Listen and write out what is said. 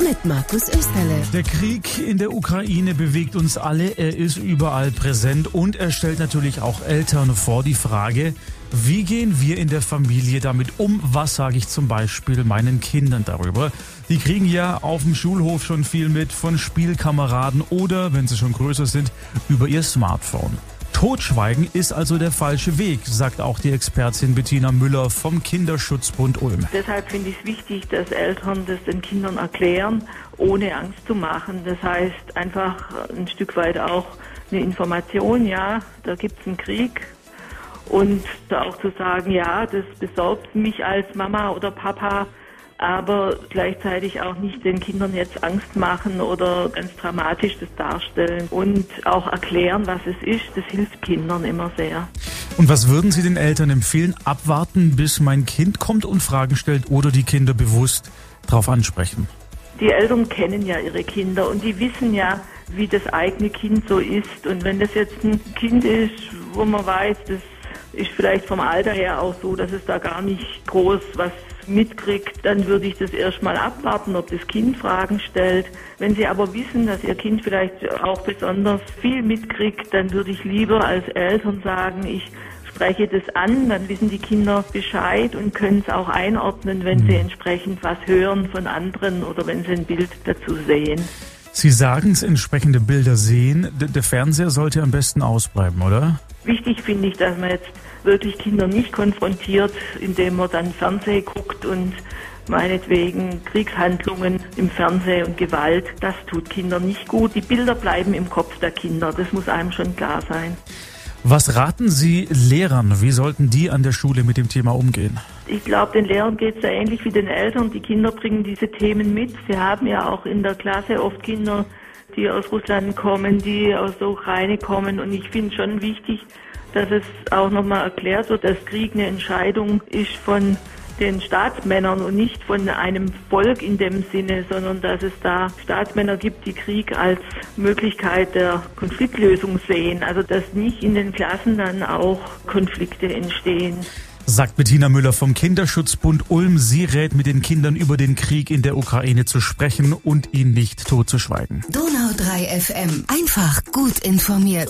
Mit Markus Österle. Der Krieg in der Ukraine bewegt uns alle, er ist überall präsent und er stellt natürlich auch Eltern vor die Frage, wie gehen wir in der Familie damit um? Was sage ich zum Beispiel meinen Kindern darüber? Die kriegen ja auf dem Schulhof schon viel mit von Spielkameraden oder, wenn sie schon größer sind, über ihr Smartphone. Totschweigen ist also der falsche Weg, sagt auch die Expertin Bettina Müller vom Kinderschutzbund Ulm. Deshalb finde ich es wichtig, dass Eltern das den Kindern erklären, ohne Angst zu machen. Das heißt einfach ein Stück weit auch eine Information, ja, da gibt es einen Krieg. Und auch zu sagen, ja, das besorgt mich als Mama oder Papa, aber gleichzeitig auch nicht den Kindern jetzt Angst machen oder ganz dramatisch das darstellen und auch erklären, was es ist. Das hilft Kindern immer sehr. Und was würden Sie den Eltern empfehlen? Abwarten, bis mein Kind kommt und Fragen stellt oder die Kinder bewusst darauf ansprechen? Die Eltern kennen ja ihre Kinder und die wissen ja, wie das eigene Kind so ist. Und wenn das jetzt ein Kind ist, wo man weiß, das ist vielleicht vom Alter her auch so, dass es da gar nicht groß was mitkriegt, dann würde ich das erstmal abwarten, ob das Kind Fragen stellt. Wenn Sie aber wissen, dass Ihr Kind vielleicht auch besonders viel mitkriegt, dann würde ich lieber als Eltern sagen, ich spreche das an, dann wissen die Kinder Bescheid und können es auch einordnen, wenn sie mhm. entsprechend was hören von anderen oder wenn sie ein Bild dazu sehen. Sie sagen es, entsprechende Bilder sehen. Der Fernseher sollte am besten ausbleiben, oder? Wichtig finde ich, dass man jetzt wirklich Kinder nicht konfrontiert, indem man dann Fernsehen guckt und meinetwegen Kriegshandlungen im Fernsehen und Gewalt. Das tut Kindern nicht gut. Die Bilder bleiben im Kopf der Kinder. Das muss einem schon klar sein. Was raten Sie Lehrern? Wie sollten die an der Schule mit dem Thema umgehen? Ich glaube, den Lehrern geht es ja ähnlich wie den Eltern. Die Kinder bringen diese Themen mit. Sie haben ja auch in der Klasse oft Kinder, die aus Russland kommen, die aus der Ukraine kommen. Und ich finde schon wichtig, dass es auch nochmal erklärt wird, dass Krieg eine Entscheidung ist von den Staatsmännern und nicht von einem Volk in dem Sinne, sondern dass es da Staatsmänner gibt, die Krieg als Möglichkeit der Konfliktlösung sehen. Also dass nicht in den Klassen dann auch Konflikte entstehen. Sagt Bettina Müller vom Kinderschutzbund Ulm. Sie rät mit den Kindern über den Krieg in der Ukraine zu sprechen und ihn nicht totzuschweigen. Donau 3 FM. Einfach gut informiert.